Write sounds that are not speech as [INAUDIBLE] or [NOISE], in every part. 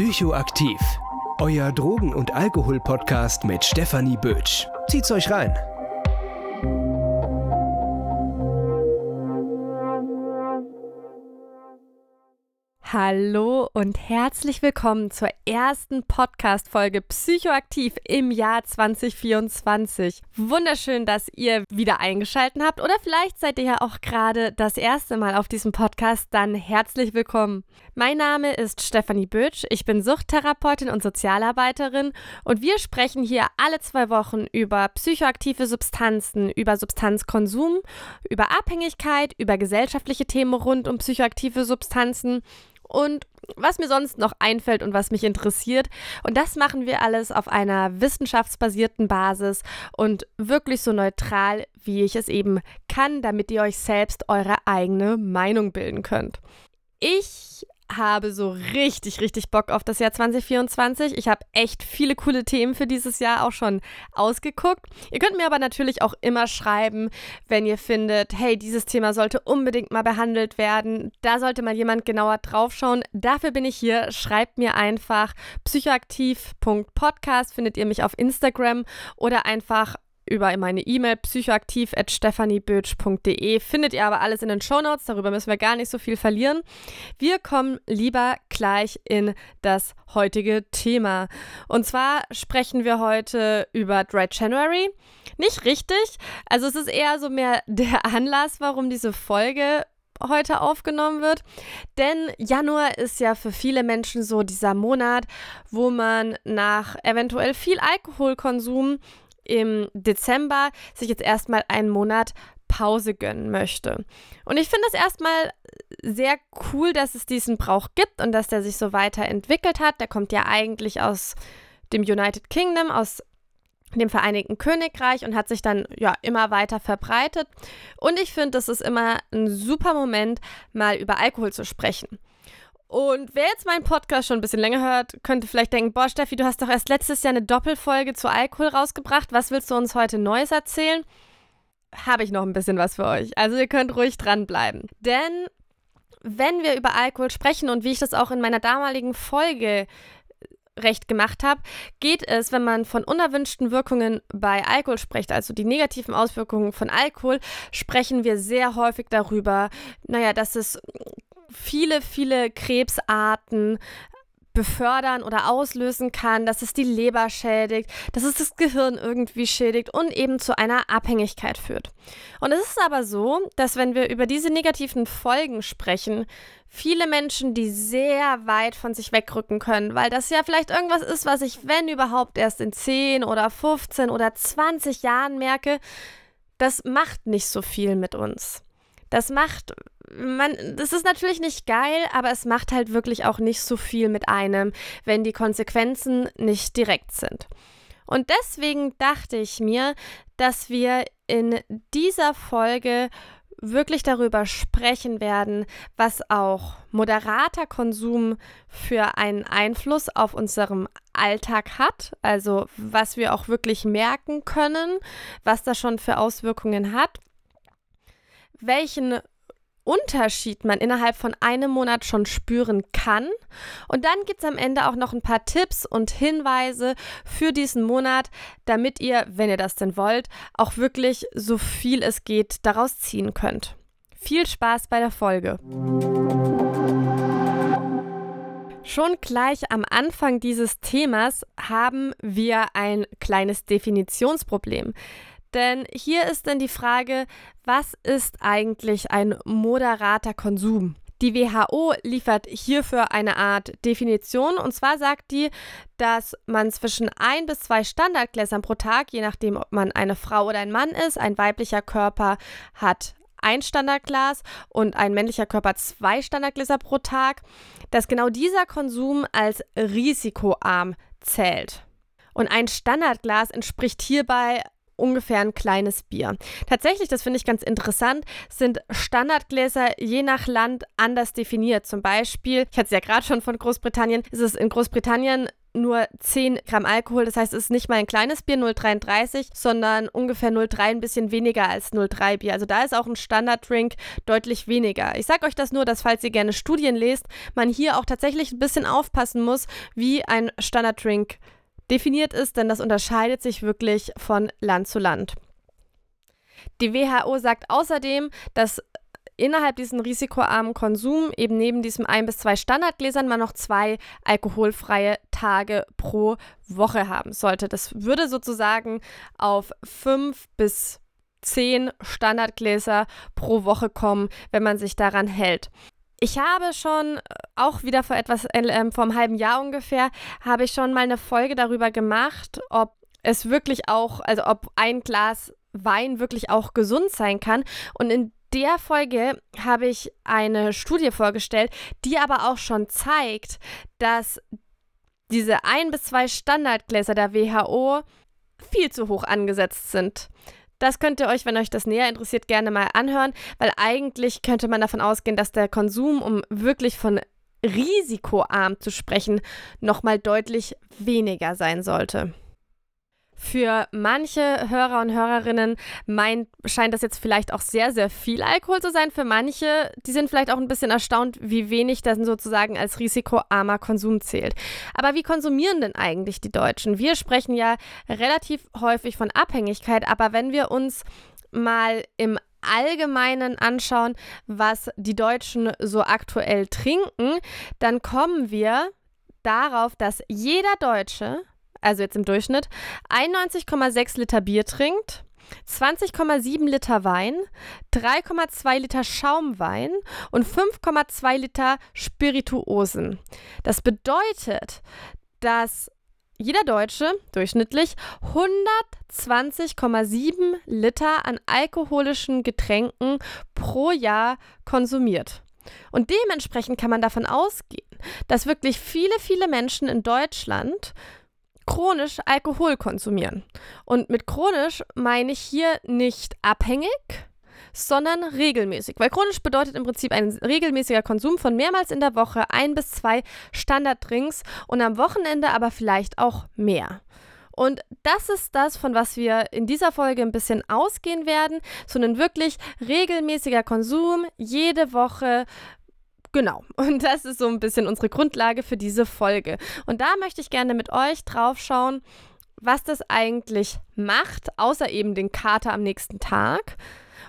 Psychoaktiv. Euer Drogen- und Alkohol-Podcast mit Stefanie Bötsch. Zieht's euch rein. Hallo und herzlich willkommen zur ersten Podcast-Folge Psychoaktiv im Jahr 2024. Wunderschön, dass ihr wieder eingeschaltet habt oder vielleicht seid ihr ja auch gerade das erste Mal auf diesem Podcast. Dann herzlich willkommen. Mein Name ist Stefanie Bötsch, ich bin Suchttherapeutin und Sozialarbeiterin und wir sprechen hier alle zwei Wochen über psychoaktive Substanzen, über Substanzkonsum, über Abhängigkeit, über gesellschaftliche Themen rund um psychoaktive Substanzen und was mir sonst noch einfällt und was mich interessiert. Und das machen wir alles auf einer wissenschaftsbasierten Basis und wirklich so neutral, wie ich es eben kann, damit ihr euch selbst eure eigene Meinung bilden könnt. Ich habe so richtig, richtig Bock auf das Jahr 2024. Ich habe echt viele coole Themen für dieses Jahr auch schon ausgeguckt. Ihr könnt mir aber natürlich auch immer schreiben, wenn ihr findet, hey, dieses Thema sollte unbedingt mal behandelt werden. Da sollte mal jemand genauer draufschauen. Dafür bin ich hier. Schreibt mir einfach psychoaktiv.podcast, findet ihr mich auf Instagram oder einfach über meine E-Mail psychoaktiv.stephaniebötsch.de. Findet ihr aber alles in den Shownotes, darüber müssen wir gar nicht so viel verlieren. Wir kommen lieber gleich in das heutige Thema. Und zwar sprechen wir heute über Dry January. Nicht richtig, also es ist eher so mehr [LAUGHS] der Anlass, warum diese Folge heute aufgenommen wird. Denn Januar ist ja für viele Menschen so dieser Monat, wo man nach eventuell viel Alkoholkonsum im Dezember sich jetzt erstmal einen Monat Pause gönnen möchte. Und ich finde es erstmal sehr cool, dass es diesen Brauch gibt und dass der sich so weiterentwickelt hat. Der kommt ja eigentlich aus dem United Kingdom, aus dem Vereinigten Königreich und hat sich dann ja immer weiter verbreitet. Und ich finde, es ist immer ein super Moment, mal über Alkohol zu sprechen. Und wer jetzt meinen Podcast schon ein bisschen länger hört, könnte vielleicht denken, boah, Steffi, du hast doch erst letztes Jahr eine Doppelfolge zu Alkohol rausgebracht. Was willst du uns heute Neues erzählen? Habe ich noch ein bisschen was für euch. Also ihr könnt ruhig dranbleiben. Denn wenn wir über Alkohol sprechen und wie ich das auch in meiner damaligen Folge recht gemacht habe, geht es, wenn man von unerwünschten Wirkungen bei Alkohol spricht, also die negativen Auswirkungen von Alkohol, sprechen wir sehr häufig darüber, naja, dass es viele, viele Krebsarten befördern oder auslösen kann, dass es die Leber schädigt, dass es das Gehirn irgendwie schädigt und eben zu einer Abhängigkeit führt. Und es ist aber so, dass wenn wir über diese negativen Folgen sprechen, viele Menschen die sehr weit von sich wegrücken können, weil das ja vielleicht irgendwas ist, was ich, wenn überhaupt, erst in 10 oder 15 oder 20 Jahren merke, das macht nicht so viel mit uns. Das macht man, das ist natürlich nicht geil, aber es macht halt wirklich auch nicht so viel mit einem, wenn die Konsequenzen nicht direkt sind. Und deswegen dachte ich mir, dass wir in dieser Folge wirklich darüber sprechen werden, was auch moderater Konsum für einen Einfluss auf unserem Alltag hat, also was wir auch wirklich merken können, was das schon für Auswirkungen hat, welchen Unterschied man innerhalb von einem Monat schon spüren kann. Und dann gibt es am Ende auch noch ein paar Tipps und Hinweise für diesen Monat, damit ihr, wenn ihr das denn wollt, auch wirklich so viel es geht daraus ziehen könnt. Viel Spaß bei der Folge. Schon gleich am Anfang dieses Themas haben wir ein kleines Definitionsproblem. Denn hier ist dann die Frage, was ist eigentlich ein moderater Konsum? Die WHO liefert hierfür eine Art Definition und zwar sagt die, dass man zwischen ein bis zwei Standardgläsern pro Tag, je nachdem, ob man eine Frau oder ein Mann ist, ein weiblicher Körper hat ein Standardglas und ein männlicher Körper zwei Standardgläser pro Tag, dass genau dieser Konsum als risikoarm zählt. Und ein Standardglas entspricht hierbei ungefähr ein kleines Bier. Tatsächlich, das finde ich ganz interessant, sind Standardgläser je nach Land anders definiert. Zum Beispiel, ich hatte es ja gerade schon von Großbritannien, ist es in Großbritannien nur 10 Gramm Alkohol. Das heißt, es ist nicht mal ein kleines Bier 0,33, sondern ungefähr 0,3, ein bisschen weniger als 0,3 Bier. Also da ist auch ein Standarddrink deutlich weniger. Ich sage euch das nur, dass falls ihr gerne Studien lest, man hier auch tatsächlich ein bisschen aufpassen muss, wie ein Standarddrink definiert ist, denn das unterscheidet sich wirklich von Land zu Land. Die WHO sagt außerdem, dass innerhalb diesen risikoarmen Konsum eben neben diesem ein bis zwei Standardgläsern man noch zwei alkoholfreie Tage pro Woche haben sollte. Das würde sozusagen auf fünf bis zehn Standardgläser pro Woche kommen, wenn man sich daran hält. Ich habe schon äh, auch wieder vor etwas, äh, vor einem halben Jahr ungefähr, habe ich schon mal eine Folge darüber gemacht, ob es wirklich auch, also ob ein Glas Wein wirklich auch gesund sein kann. Und in der Folge habe ich eine Studie vorgestellt, die aber auch schon zeigt, dass diese ein bis zwei Standardgläser der WHO viel zu hoch angesetzt sind. Das könnt ihr euch, wenn euch das näher interessiert, gerne mal anhören, weil eigentlich könnte man davon ausgehen, dass der Konsum, um wirklich von risikoarm zu sprechen, nochmal deutlich weniger sein sollte. Für manche Hörer und Hörerinnen meint, scheint das jetzt vielleicht auch sehr, sehr viel Alkohol zu sein. Für manche, die sind vielleicht auch ein bisschen erstaunt, wie wenig das sozusagen als risikoarmer Konsum zählt. Aber wie konsumieren denn eigentlich die Deutschen? Wir sprechen ja relativ häufig von Abhängigkeit, aber wenn wir uns mal im Allgemeinen anschauen, was die Deutschen so aktuell trinken, dann kommen wir darauf, dass jeder Deutsche also jetzt im Durchschnitt, 91,6 Liter Bier trinkt, 20,7 Liter Wein, 3,2 Liter Schaumwein und 5,2 Liter Spirituosen. Das bedeutet, dass jeder Deutsche durchschnittlich 120,7 Liter an alkoholischen Getränken pro Jahr konsumiert. Und dementsprechend kann man davon ausgehen, dass wirklich viele, viele Menschen in Deutschland chronisch Alkohol konsumieren. Und mit chronisch meine ich hier nicht abhängig, sondern regelmäßig. Weil chronisch bedeutet im Prinzip ein regelmäßiger Konsum von mehrmals in der Woche ein bis zwei Standarddrinks und am Wochenende aber vielleicht auch mehr. Und das ist das, von was wir in dieser Folge ein bisschen ausgehen werden. So ein wirklich regelmäßiger Konsum, jede Woche Genau. Und das ist so ein bisschen unsere Grundlage für diese Folge. Und da möchte ich gerne mit euch drauf schauen, was das eigentlich macht, außer eben den Kater am nächsten Tag.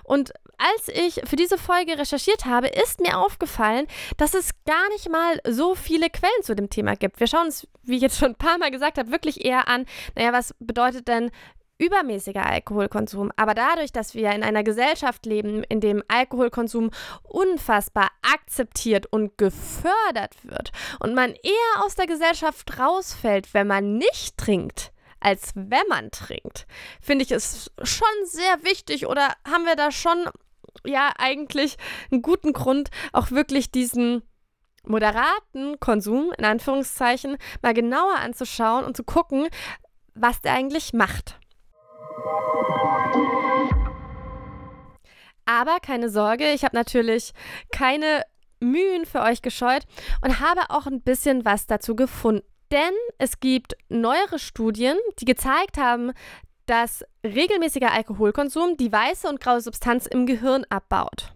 Und als ich für diese Folge recherchiert habe, ist mir aufgefallen, dass es gar nicht mal so viele Quellen zu dem Thema gibt. Wir schauen uns, wie ich jetzt schon ein paar Mal gesagt habe, wirklich eher an, naja, was bedeutet denn übermäßiger Alkoholkonsum. Aber dadurch, dass wir in einer Gesellschaft leben, in dem Alkoholkonsum unfassbar akzeptiert und gefördert wird und man eher aus der Gesellschaft rausfällt, wenn man nicht trinkt, als wenn man trinkt, finde ich es schon sehr wichtig oder haben wir da schon ja eigentlich einen guten Grund, auch wirklich diesen moderaten Konsum, in Anführungszeichen, mal genauer anzuschauen und zu gucken, was der eigentlich macht. Aber keine Sorge, ich habe natürlich keine Mühen für euch gescheut und habe auch ein bisschen was dazu gefunden. Denn es gibt neuere Studien, die gezeigt haben, dass regelmäßiger Alkoholkonsum die weiße und graue Substanz im Gehirn abbaut.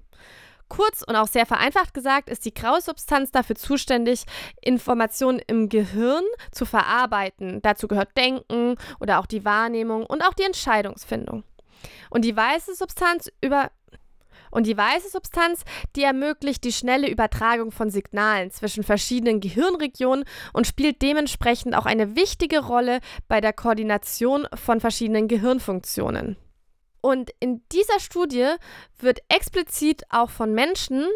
Kurz und auch sehr vereinfacht gesagt ist die graue Substanz dafür zuständig, Informationen im Gehirn zu verarbeiten. Dazu gehört Denken oder auch die Wahrnehmung und auch die Entscheidungsfindung. Und die weiße Substanz über und die weiße Substanz, die ermöglicht die schnelle Übertragung von Signalen zwischen verschiedenen Gehirnregionen und spielt dementsprechend auch eine wichtige Rolle bei der Koordination von verschiedenen Gehirnfunktionen. Und in dieser Studie wird explizit auch von Menschen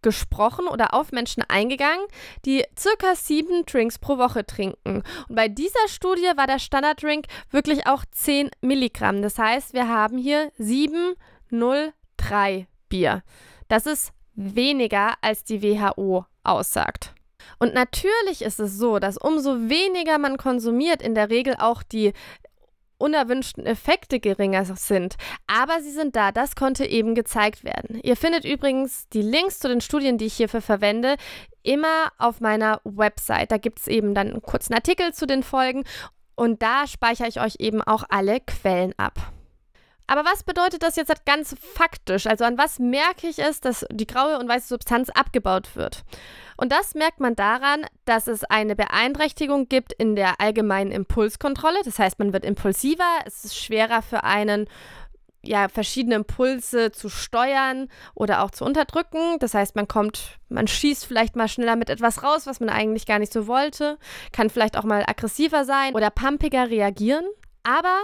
gesprochen oder auf Menschen eingegangen, die circa sieben Drinks pro Woche trinken. Und bei dieser Studie war der Standarddrink wirklich auch 10 Milligramm. Das heißt, wir haben hier 703 Bier. Das ist weniger, als die WHO aussagt. Und natürlich ist es so, dass umso weniger man konsumiert, in der Regel auch die unerwünschten Effekte geringer sind. Aber sie sind da, das konnte eben gezeigt werden. Ihr findet übrigens die Links zu den Studien, die ich hierfür verwende, immer auf meiner Website. Da gibt es eben dann einen kurzen Artikel zu den Folgen und da speichere ich euch eben auch alle Quellen ab. Aber was bedeutet das jetzt ganz faktisch? Also an was merke ich es, dass die graue und weiße Substanz abgebaut wird? Und das merkt man daran, dass es eine Beeinträchtigung gibt in der allgemeinen Impulskontrolle. Das heißt, man wird impulsiver, es ist schwerer für einen, ja, verschiedene Impulse zu steuern oder auch zu unterdrücken. Das heißt, man kommt, man schießt vielleicht mal schneller mit etwas raus, was man eigentlich gar nicht so wollte, kann vielleicht auch mal aggressiver sein oder pumpiger reagieren. Aber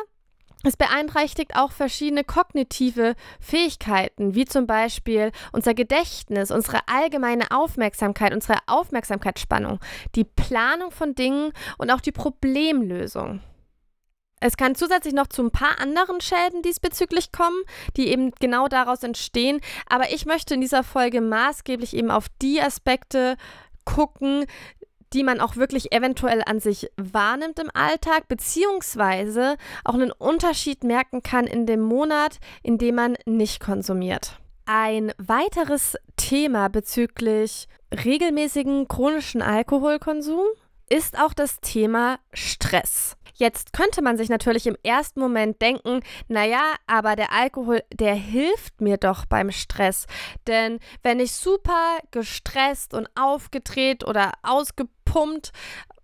es beeinträchtigt auch verschiedene kognitive Fähigkeiten, wie zum Beispiel unser Gedächtnis, unsere allgemeine Aufmerksamkeit, unsere Aufmerksamkeitsspannung, die Planung von Dingen und auch die Problemlösung. Es kann zusätzlich noch zu ein paar anderen Schäden diesbezüglich kommen, die eben genau daraus entstehen. Aber ich möchte in dieser Folge maßgeblich eben auf die Aspekte gucken, die man auch wirklich eventuell an sich wahrnimmt im Alltag, beziehungsweise auch einen Unterschied merken kann in dem Monat, in dem man nicht konsumiert. Ein weiteres Thema bezüglich regelmäßigen chronischen Alkoholkonsum ist auch das Thema Stress. Jetzt könnte man sich natürlich im ersten Moment denken, naja, aber der Alkohol, der hilft mir doch beim Stress. Denn wenn ich super gestresst und aufgedreht oder ausgepumpt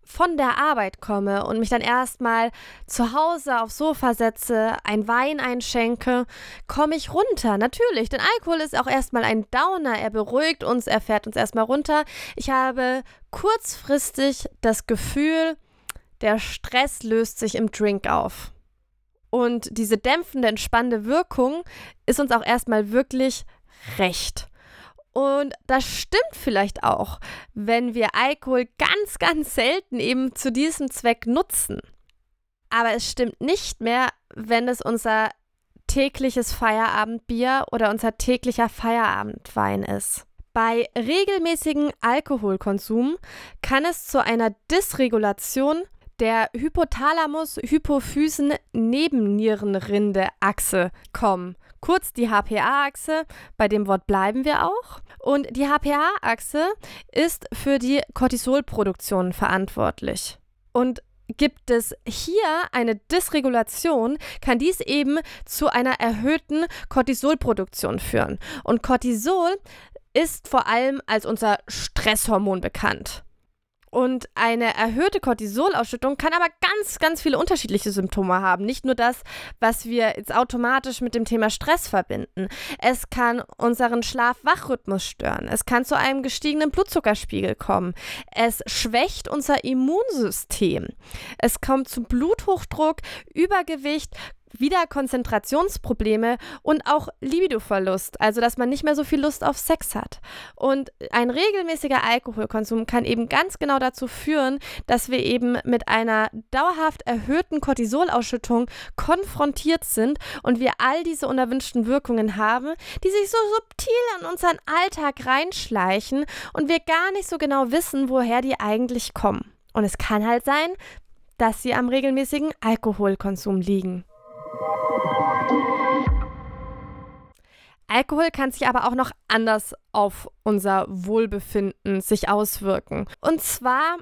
von der Arbeit komme und mich dann erstmal zu Hause aufs Sofa setze, ein Wein einschenke, komme ich runter. Natürlich, denn Alkohol ist auch erstmal ein Downer. Er beruhigt uns, er fährt uns erstmal runter. Ich habe kurzfristig das Gefühl, der Stress löst sich im Drink auf. Und diese dämpfende, entspannende Wirkung ist uns auch erstmal wirklich recht. Und das stimmt vielleicht auch, wenn wir Alkohol ganz, ganz selten eben zu diesem Zweck nutzen. Aber es stimmt nicht mehr, wenn es unser tägliches Feierabendbier oder unser täglicher Feierabendwein ist. Bei regelmäßigem Alkoholkonsum kann es zu einer Dysregulation der Hypothalamus-Hypophysen-Nebennierenrinde-Achse kommen. Kurz die HPA-Achse, bei dem Wort bleiben wir auch. Und die HPA-Achse ist für die Cortisolproduktion verantwortlich. Und Gibt es hier eine Dysregulation, kann dies eben zu einer erhöhten Cortisolproduktion führen. Und Cortisol ist vor allem als unser Stresshormon bekannt. Und eine erhöhte Cortisolausschüttung kann aber ganz, ganz viele unterschiedliche Symptome haben. Nicht nur das, was wir jetzt automatisch mit dem Thema Stress verbinden. Es kann unseren Schlaf-Wach-Rhythmus stören. Es kann zu einem gestiegenen Blutzuckerspiegel kommen. Es schwächt unser Immunsystem. Es kommt zu Bluthochdruck, Übergewicht, wieder Konzentrationsprobleme und auch Libidoverlust, also dass man nicht mehr so viel Lust auf Sex hat. Und ein regelmäßiger Alkoholkonsum kann eben ganz genau dazu führen, dass wir eben mit einer dauerhaft erhöhten Cortisolausschüttung konfrontiert sind und wir all diese unerwünschten Wirkungen haben, die sich so subtil in unseren Alltag reinschleichen und wir gar nicht so genau wissen, woher die eigentlich kommen. Und es kann halt sein, dass sie am regelmäßigen Alkoholkonsum liegen. Alkohol kann sich aber auch noch anders auf unser Wohlbefinden sich auswirken. Und zwar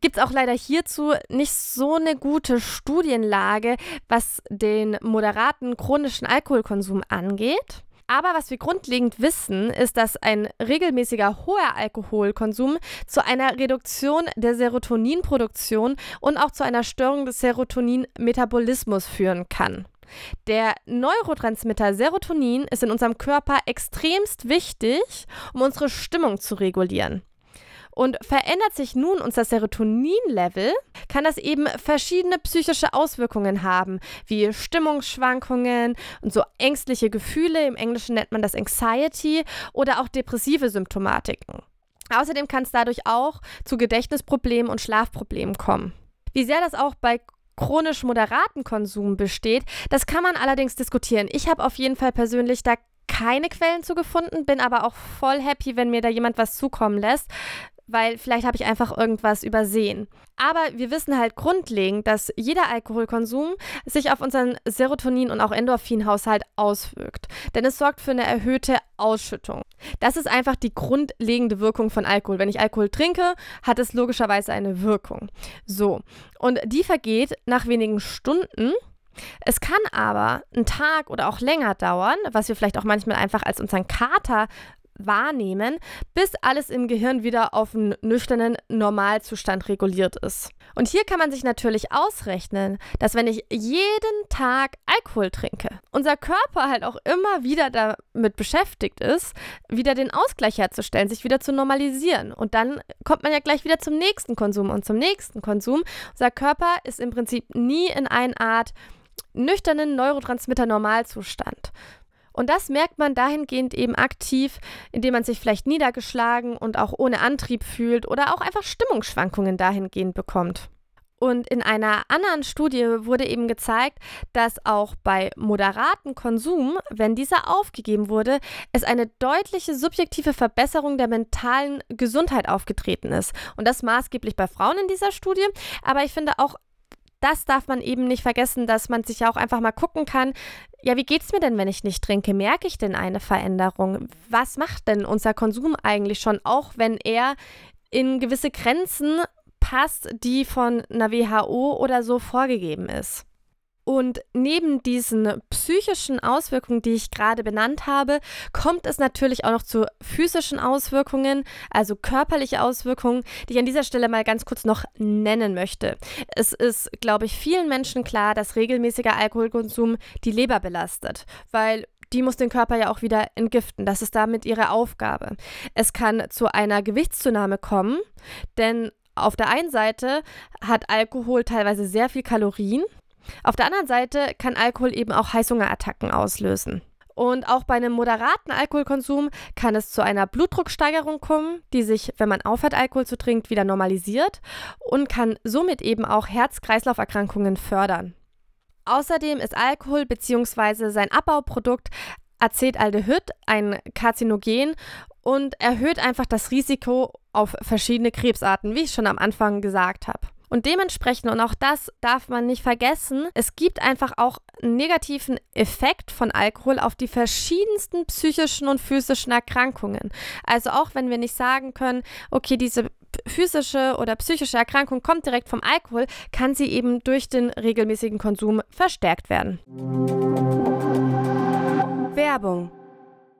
gibt es auch leider hierzu nicht so eine gute Studienlage, was den moderaten chronischen Alkoholkonsum angeht. Aber was wir grundlegend wissen, ist, dass ein regelmäßiger hoher Alkoholkonsum zu einer Reduktion der Serotoninproduktion und auch zu einer Störung des Serotoninmetabolismus führen kann. Der Neurotransmitter Serotonin ist in unserem Körper extremst wichtig, um unsere Stimmung zu regulieren. Und verändert sich nun unser Serotonin-Level, kann das eben verschiedene psychische Auswirkungen haben, wie Stimmungsschwankungen und so ängstliche Gefühle, im Englischen nennt man das Anxiety, oder auch depressive Symptomatiken. Außerdem kann es dadurch auch zu Gedächtnisproblemen und Schlafproblemen kommen. Wie sehr das auch bei chronisch moderaten Konsum besteht, das kann man allerdings diskutieren. Ich habe auf jeden Fall persönlich da keine Quellen zu gefunden, bin aber auch voll happy, wenn mir da jemand was zukommen lässt weil vielleicht habe ich einfach irgendwas übersehen. Aber wir wissen halt grundlegend, dass jeder Alkoholkonsum sich auf unseren Serotonin- und auch Endorphinhaushalt auswirkt. Denn es sorgt für eine erhöhte Ausschüttung. Das ist einfach die grundlegende Wirkung von Alkohol. Wenn ich Alkohol trinke, hat es logischerweise eine Wirkung. So. Und die vergeht nach wenigen Stunden. Es kann aber einen Tag oder auch länger dauern, was wir vielleicht auch manchmal einfach als unseren Kater wahrnehmen, bis alles im Gehirn wieder auf einen nüchternen Normalzustand reguliert ist. Und hier kann man sich natürlich ausrechnen, dass wenn ich jeden Tag Alkohol trinke, unser Körper halt auch immer wieder damit beschäftigt ist, wieder den Ausgleich herzustellen, sich wieder zu normalisieren. Und dann kommt man ja gleich wieder zum nächsten Konsum und zum nächsten Konsum. Unser Körper ist im Prinzip nie in einer Art nüchternen Neurotransmitter-Normalzustand. Und das merkt man dahingehend eben aktiv, indem man sich vielleicht niedergeschlagen und auch ohne Antrieb fühlt oder auch einfach Stimmungsschwankungen dahingehend bekommt. Und in einer anderen Studie wurde eben gezeigt, dass auch bei moderatem Konsum, wenn dieser aufgegeben wurde, es eine deutliche subjektive Verbesserung der mentalen Gesundheit aufgetreten ist. Und das maßgeblich bei Frauen in dieser Studie. Aber ich finde auch das darf man eben nicht vergessen, dass man sich ja auch einfach mal gucken kann, ja, wie geht es mir denn, wenn ich nicht trinke? Merke ich denn eine Veränderung? Was macht denn unser Konsum eigentlich schon, auch wenn er in gewisse Grenzen passt, die von einer WHO oder so vorgegeben ist? Und neben diesen psychischen Auswirkungen, die ich gerade benannt habe, kommt es natürlich auch noch zu physischen Auswirkungen, also körperliche Auswirkungen, die ich an dieser Stelle mal ganz kurz noch nennen möchte. Es ist, glaube ich, vielen Menschen klar, dass regelmäßiger Alkoholkonsum die Leber belastet, weil die muss den Körper ja auch wieder entgiften. Das ist damit ihre Aufgabe. Es kann zu einer Gewichtszunahme kommen, denn auf der einen Seite hat Alkohol teilweise sehr viel Kalorien auf der anderen Seite kann Alkohol eben auch Heißhungerattacken auslösen. Und auch bei einem moderaten Alkoholkonsum kann es zu einer Blutdrucksteigerung kommen, die sich, wenn man aufhört, Alkohol zu trinken, wieder normalisiert und kann somit eben auch Herz-Kreislauf-Erkrankungen fördern. Außerdem ist Alkohol bzw. sein Abbauprodukt Acetaldehyd ein Karzinogen und erhöht einfach das Risiko auf verschiedene Krebsarten, wie ich schon am Anfang gesagt habe. Und dementsprechend, und auch das darf man nicht vergessen, es gibt einfach auch einen negativen Effekt von Alkohol auf die verschiedensten psychischen und physischen Erkrankungen. Also auch wenn wir nicht sagen können, okay, diese physische oder psychische Erkrankung kommt direkt vom Alkohol, kann sie eben durch den regelmäßigen Konsum verstärkt werden. Werbung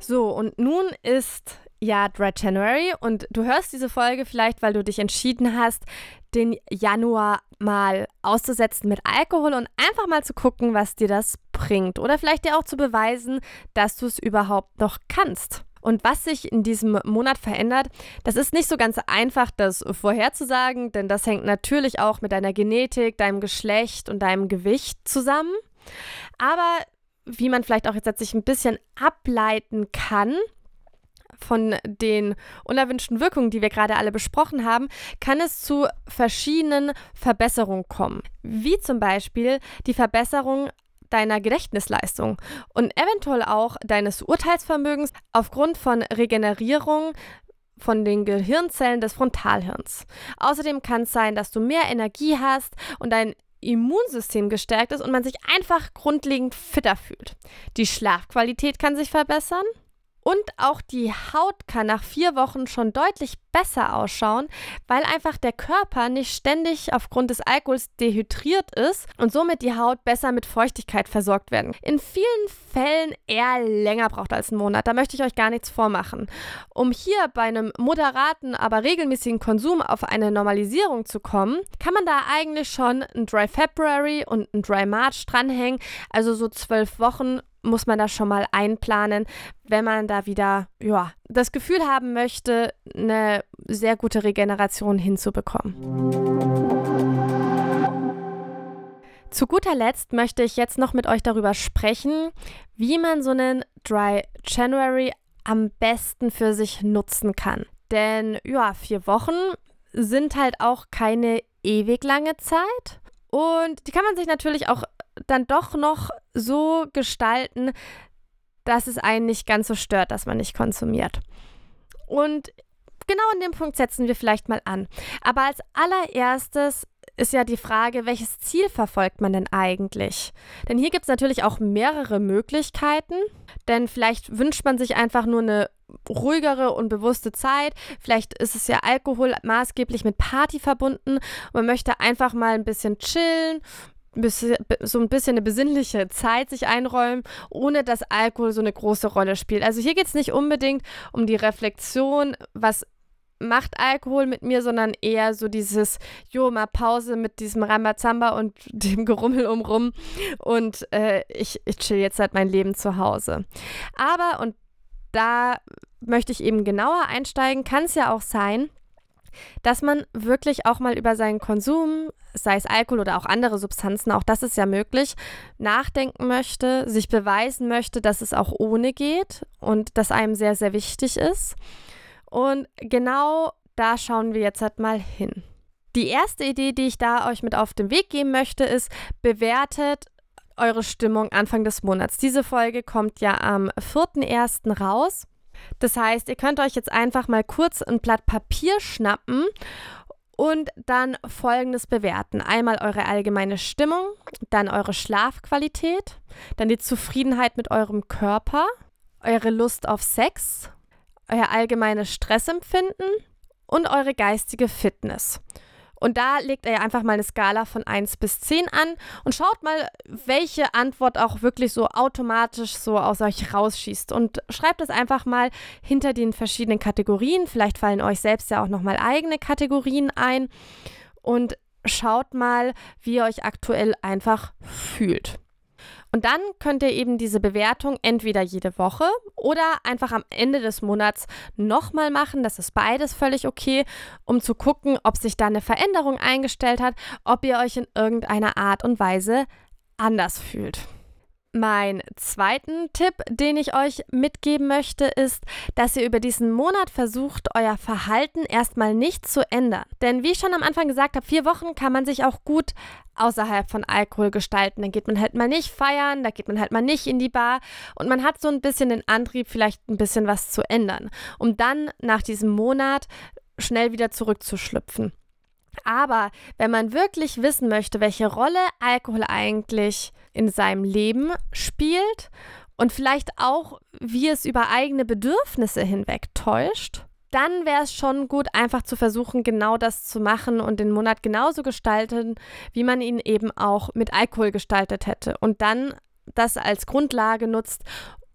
So, und nun ist ja Dread January und du hörst diese Folge vielleicht, weil du dich entschieden hast, den Januar mal auszusetzen mit Alkohol und einfach mal zu gucken, was dir das bringt. Oder vielleicht dir auch zu beweisen, dass du es überhaupt noch kannst. Und was sich in diesem Monat verändert, das ist nicht so ganz einfach, das vorherzusagen, denn das hängt natürlich auch mit deiner Genetik, deinem Geschlecht und deinem Gewicht zusammen. Aber wie man vielleicht auch jetzt sich ein bisschen ableiten kann, von den unerwünschten Wirkungen, die wir gerade alle besprochen haben, kann es zu verschiedenen Verbesserungen kommen. Wie zum Beispiel die Verbesserung deiner Gedächtnisleistung und eventuell auch deines Urteilsvermögens aufgrund von Regenerierung von den Gehirnzellen des Frontalhirns. Außerdem kann es sein, dass du mehr Energie hast und dein Immunsystem gestärkt ist und man sich einfach grundlegend fitter fühlt. Die Schlafqualität kann sich verbessern und auch die Haut kann nach vier Wochen schon deutlich besser ausschauen, weil einfach der Körper nicht ständig aufgrund des Alkohols dehydriert ist und somit die Haut besser mit Feuchtigkeit versorgt werden. In vielen Fällen eher länger braucht als einen Monat. Da möchte ich euch gar nichts vormachen. Um hier bei einem moderaten, aber regelmäßigen Konsum auf eine Normalisierung zu kommen, kann man da eigentlich schon ein Dry February und ein Dry March dranhängen. Also so zwölf Wochen muss man das schon mal einplanen, wenn man da wieder ja, das Gefühl haben möchte, eine sehr gute Regeneration hinzubekommen. Zu guter Letzt möchte ich jetzt noch mit euch darüber sprechen, wie man so einen Dry January am besten für sich nutzen kann. Denn ja, vier Wochen sind halt auch keine ewig lange Zeit. Und die kann man sich natürlich auch dann doch noch so gestalten, dass es einen nicht ganz so stört, dass man nicht konsumiert. Und genau in dem Punkt setzen wir vielleicht mal an. Aber als allererstes ist ja die Frage, welches Ziel verfolgt man denn eigentlich? Denn hier gibt es natürlich auch mehrere Möglichkeiten. Denn vielleicht wünscht man sich einfach nur eine ruhigere und bewusste Zeit. Vielleicht ist es ja Alkohol maßgeblich mit Party verbunden und man möchte einfach mal ein bisschen chillen, so ein bisschen eine besinnliche Zeit sich einräumen, ohne dass Alkohol so eine große Rolle spielt. Also hier geht es nicht unbedingt um die Reflexion, was macht Alkohol mit mir, sondern eher so dieses, jo, mal Pause mit diesem Rambazamba und [LAUGHS] dem Gerummel umrum und äh, ich, ich chill jetzt halt mein Leben zu Hause. Aber, und da möchte ich eben genauer einsteigen, kann es ja auch sein, dass man wirklich auch mal über seinen Konsum, sei es Alkohol oder auch andere Substanzen, auch das ist ja möglich, nachdenken möchte, sich beweisen möchte, dass es auch ohne geht und das einem sehr, sehr wichtig ist. Und genau da schauen wir jetzt halt mal hin. Die erste Idee, die ich da euch mit auf den Weg geben möchte, ist, bewertet eure Stimmung Anfang des Monats. Diese Folge kommt ja am 4.1. raus. Das heißt, ihr könnt euch jetzt einfach mal kurz ein Blatt Papier schnappen und dann folgendes bewerten. Einmal eure allgemeine Stimmung, dann eure Schlafqualität, dann die Zufriedenheit mit eurem Körper, eure Lust auf Sex, euer allgemeines Stressempfinden und eure geistige Fitness. Und da legt er einfach mal eine Skala von 1 bis 10 an und schaut mal, welche Antwort auch wirklich so automatisch so aus euch rausschießt. Und schreibt es einfach mal hinter den verschiedenen Kategorien. Vielleicht fallen euch selbst ja auch nochmal eigene Kategorien ein. Und schaut mal, wie ihr euch aktuell einfach fühlt. Und dann könnt ihr eben diese Bewertung entweder jede Woche oder einfach am Ende des Monats nochmal machen. Das ist beides völlig okay, um zu gucken, ob sich da eine Veränderung eingestellt hat, ob ihr euch in irgendeiner Art und Weise anders fühlt. Mein zweiten Tipp, den ich euch mitgeben möchte, ist, dass ihr über diesen Monat versucht, euer Verhalten erstmal nicht zu ändern. Denn wie ich schon am Anfang gesagt habe, vier Wochen kann man sich auch gut außerhalb von Alkohol gestalten. Dann geht man halt mal nicht feiern, da geht man halt mal nicht in die Bar und man hat so ein bisschen den Antrieb, vielleicht ein bisschen was zu ändern, um dann nach diesem Monat schnell wieder zurückzuschlüpfen. Aber wenn man wirklich wissen möchte, welche Rolle Alkohol eigentlich in seinem Leben spielt und vielleicht auch, wie es über eigene Bedürfnisse hinweg täuscht, dann wäre es schon gut, einfach zu versuchen, genau das zu machen und den Monat genauso gestalten, wie man ihn eben auch mit Alkohol gestaltet hätte. Und dann das als Grundlage nutzt,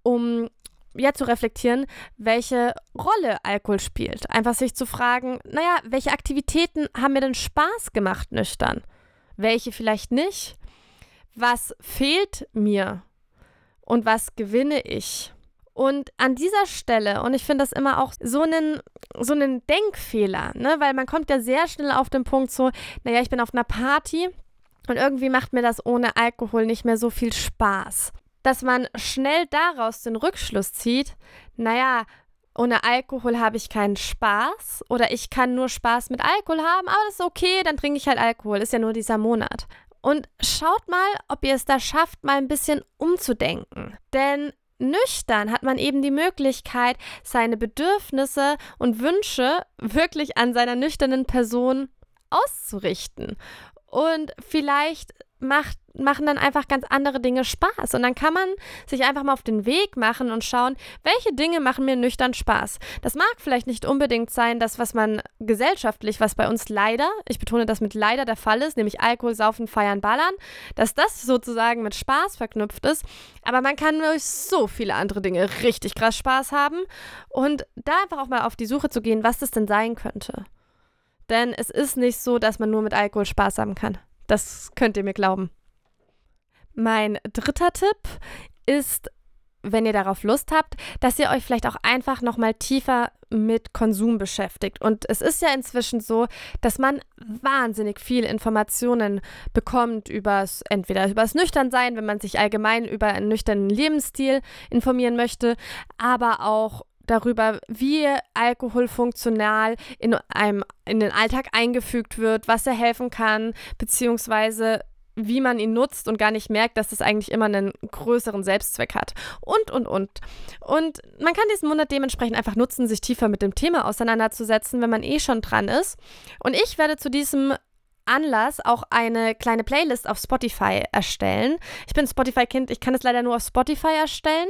um ja zu reflektieren, welche Rolle Alkohol spielt. Einfach sich zu fragen, naja, welche Aktivitäten haben mir denn Spaß gemacht nüchtern? Welche vielleicht nicht? Was fehlt mir? Und was gewinne ich? Und an dieser Stelle, und ich finde das immer auch so einen, so einen Denkfehler, ne? weil man kommt ja sehr schnell auf den Punkt so, naja, ich bin auf einer Party und irgendwie macht mir das ohne Alkohol nicht mehr so viel Spaß dass man schnell daraus den Rückschluss zieht, naja, ohne Alkohol habe ich keinen Spaß oder ich kann nur Spaß mit Alkohol haben, aber das ist okay, dann trinke ich halt Alkohol, ist ja nur dieser Monat. Und schaut mal, ob ihr es da schafft, mal ein bisschen umzudenken. Denn nüchtern hat man eben die Möglichkeit, seine Bedürfnisse und Wünsche wirklich an seiner nüchternen Person auszurichten. Und vielleicht macht, machen dann einfach ganz andere Dinge Spaß. Und dann kann man sich einfach mal auf den Weg machen und schauen, welche Dinge machen mir nüchtern Spaß. Das mag vielleicht nicht unbedingt sein, das, was man gesellschaftlich, was bei uns leider, ich betone das mit leider der Fall ist, nämlich Alkohol, Saufen, Feiern, Ballern, dass das sozusagen mit Spaß verknüpft ist. Aber man kann durch so viele andere Dinge richtig krass Spaß haben. Und da einfach auch mal auf die Suche zu gehen, was das denn sein könnte. Denn es ist nicht so, dass man nur mit Alkohol Spaß haben kann. Das könnt ihr mir glauben. Mein dritter Tipp ist, wenn ihr darauf Lust habt, dass ihr euch vielleicht auch einfach noch mal tiefer mit Konsum beschäftigt. Und es ist ja inzwischen so, dass man wahnsinnig viel Informationen bekommt übers entweder übers Nüchternsein, wenn man sich allgemein über einen nüchternen Lebensstil informieren möchte, aber auch darüber, wie Alkohol funktional in einem in den Alltag eingefügt wird, was er helfen kann, beziehungsweise wie man ihn nutzt und gar nicht merkt, dass das eigentlich immer einen größeren Selbstzweck hat. Und, und, und. Und man kann diesen Monat dementsprechend einfach nutzen, sich tiefer mit dem Thema auseinanderzusetzen, wenn man eh schon dran ist. Und ich werde zu diesem Anlass auch eine kleine Playlist auf Spotify erstellen. Ich bin Spotify-Kind, ich kann es leider nur auf Spotify erstellen.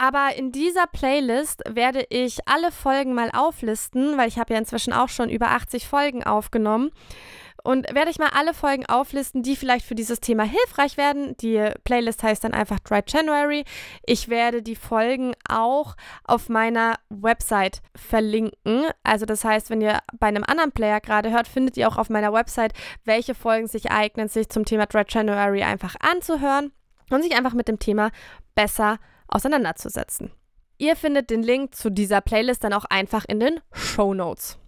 Aber in dieser Playlist werde ich alle Folgen mal auflisten, weil ich habe ja inzwischen auch schon über 80 Folgen aufgenommen. Und werde ich mal alle Folgen auflisten, die vielleicht für dieses Thema hilfreich werden. Die Playlist heißt dann einfach Dry January. Ich werde die Folgen auch auf meiner Website verlinken. Also das heißt, wenn ihr bei einem anderen Player gerade hört, findet ihr auch auf meiner Website, welche Folgen sich eignen, sich zum Thema Dry January einfach anzuhören und sich einfach mit dem Thema besser auseinanderzusetzen. Ihr findet den Link zu dieser Playlist dann auch einfach in den Show Notes.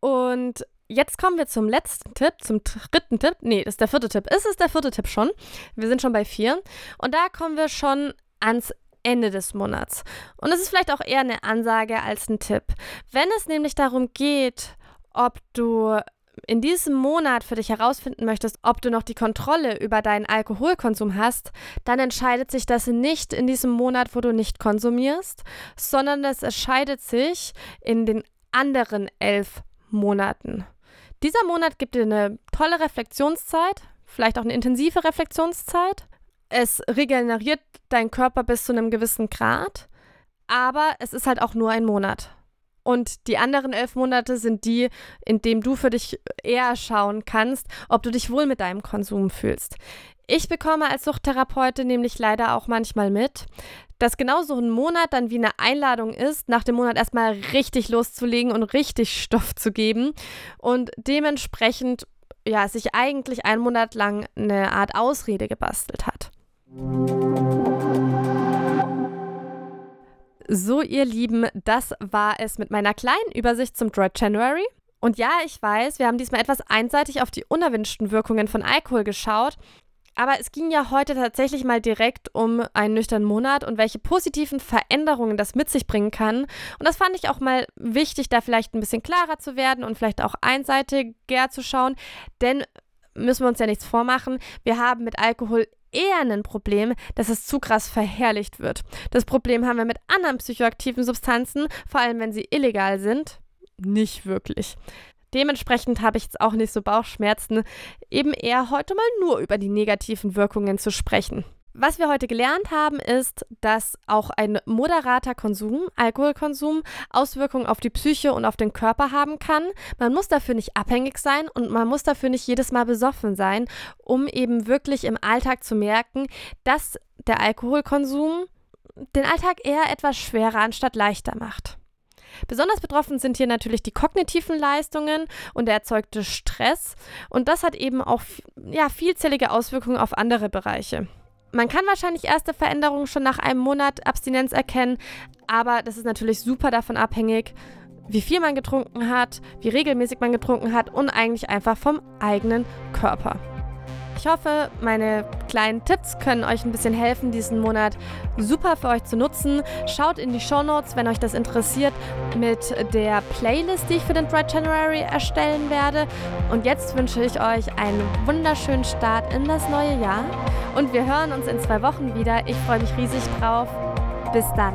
Und jetzt kommen wir zum letzten Tipp, zum dritten Tipp. Nee, das ist der vierte Tipp. Ist es der vierte Tipp schon? Wir sind schon bei vier. Und da kommen wir schon ans Ende des Monats. Und es ist vielleicht auch eher eine Ansage als ein Tipp. Wenn es nämlich darum geht, ob du in diesem Monat für dich herausfinden möchtest, ob du noch die Kontrolle über deinen Alkoholkonsum hast, dann entscheidet sich das nicht in diesem Monat, wo du nicht konsumierst, sondern es entscheidet sich in den anderen elf Monaten. Dieser Monat gibt dir eine tolle Reflexionszeit, vielleicht auch eine intensive Reflexionszeit. Es regeneriert deinen Körper bis zu einem gewissen Grad, aber es ist halt auch nur ein Monat. Und die anderen elf Monate sind die, in denen du für dich eher schauen kannst, ob du dich wohl mit deinem Konsum fühlst. Ich bekomme als Suchttherapeutin nämlich leider auch manchmal mit, dass genau so ein Monat dann wie eine Einladung ist, nach dem Monat erstmal richtig loszulegen und richtig Stoff zu geben und dementsprechend ja sich eigentlich einen Monat lang eine Art Ausrede gebastelt hat. So, ihr Lieben, das war es mit meiner kleinen Übersicht zum Dry January. Und ja, ich weiß, wir haben diesmal etwas einseitig auf die unerwünschten Wirkungen von Alkohol geschaut. Aber es ging ja heute tatsächlich mal direkt um einen nüchternen Monat und welche positiven Veränderungen das mit sich bringen kann. Und das fand ich auch mal wichtig, da vielleicht ein bisschen klarer zu werden und vielleicht auch einseitiger zu schauen. Denn müssen wir uns ja nichts vormachen, wir haben mit Alkohol eher ein Problem, dass es zu krass verherrlicht wird. Das Problem haben wir mit anderen psychoaktiven Substanzen, vor allem wenn sie illegal sind, nicht wirklich. Dementsprechend habe ich jetzt auch nicht so Bauchschmerzen, eben eher heute mal nur über die negativen Wirkungen zu sprechen. Was wir heute gelernt haben, ist, dass auch ein moderater Konsum, Alkoholkonsum, Auswirkungen auf die Psyche und auf den Körper haben kann. Man muss dafür nicht abhängig sein und man muss dafür nicht jedes Mal besoffen sein, um eben wirklich im Alltag zu merken, dass der Alkoholkonsum den Alltag eher etwas schwerer anstatt leichter macht. Besonders betroffen sind hier natürlich die kognitiven Leistungen und der erzeugte Stress und das hat eben auch ja, vielzählige Auswirkungen auf andere Bereiche. Man kann wahrscheinlich erste Veränderungen schon nach einem Monat Abstinenz erkennen, aber das ist natürlich super davon abhängig, wie viel man getrunken hat, wie regelmäßig man getrunken hat und eigentlich einfach vom eigenen Körper. Ich hoffe, meine kleinen Tipps können euch ein bisschen helfen, diesen Monat super für euch zu nutzen. Schaut in die Show Notes, wenn euch das interessiert, mit der Playlist, die ich für den Dry January erstellen werde. Und jetzt wünsche ich euch einen wunderschönen Start in das neue Jahr. Und wir hören uns in zwei Wochen wieder. Ich freue mich riesig drauf. Bis dann.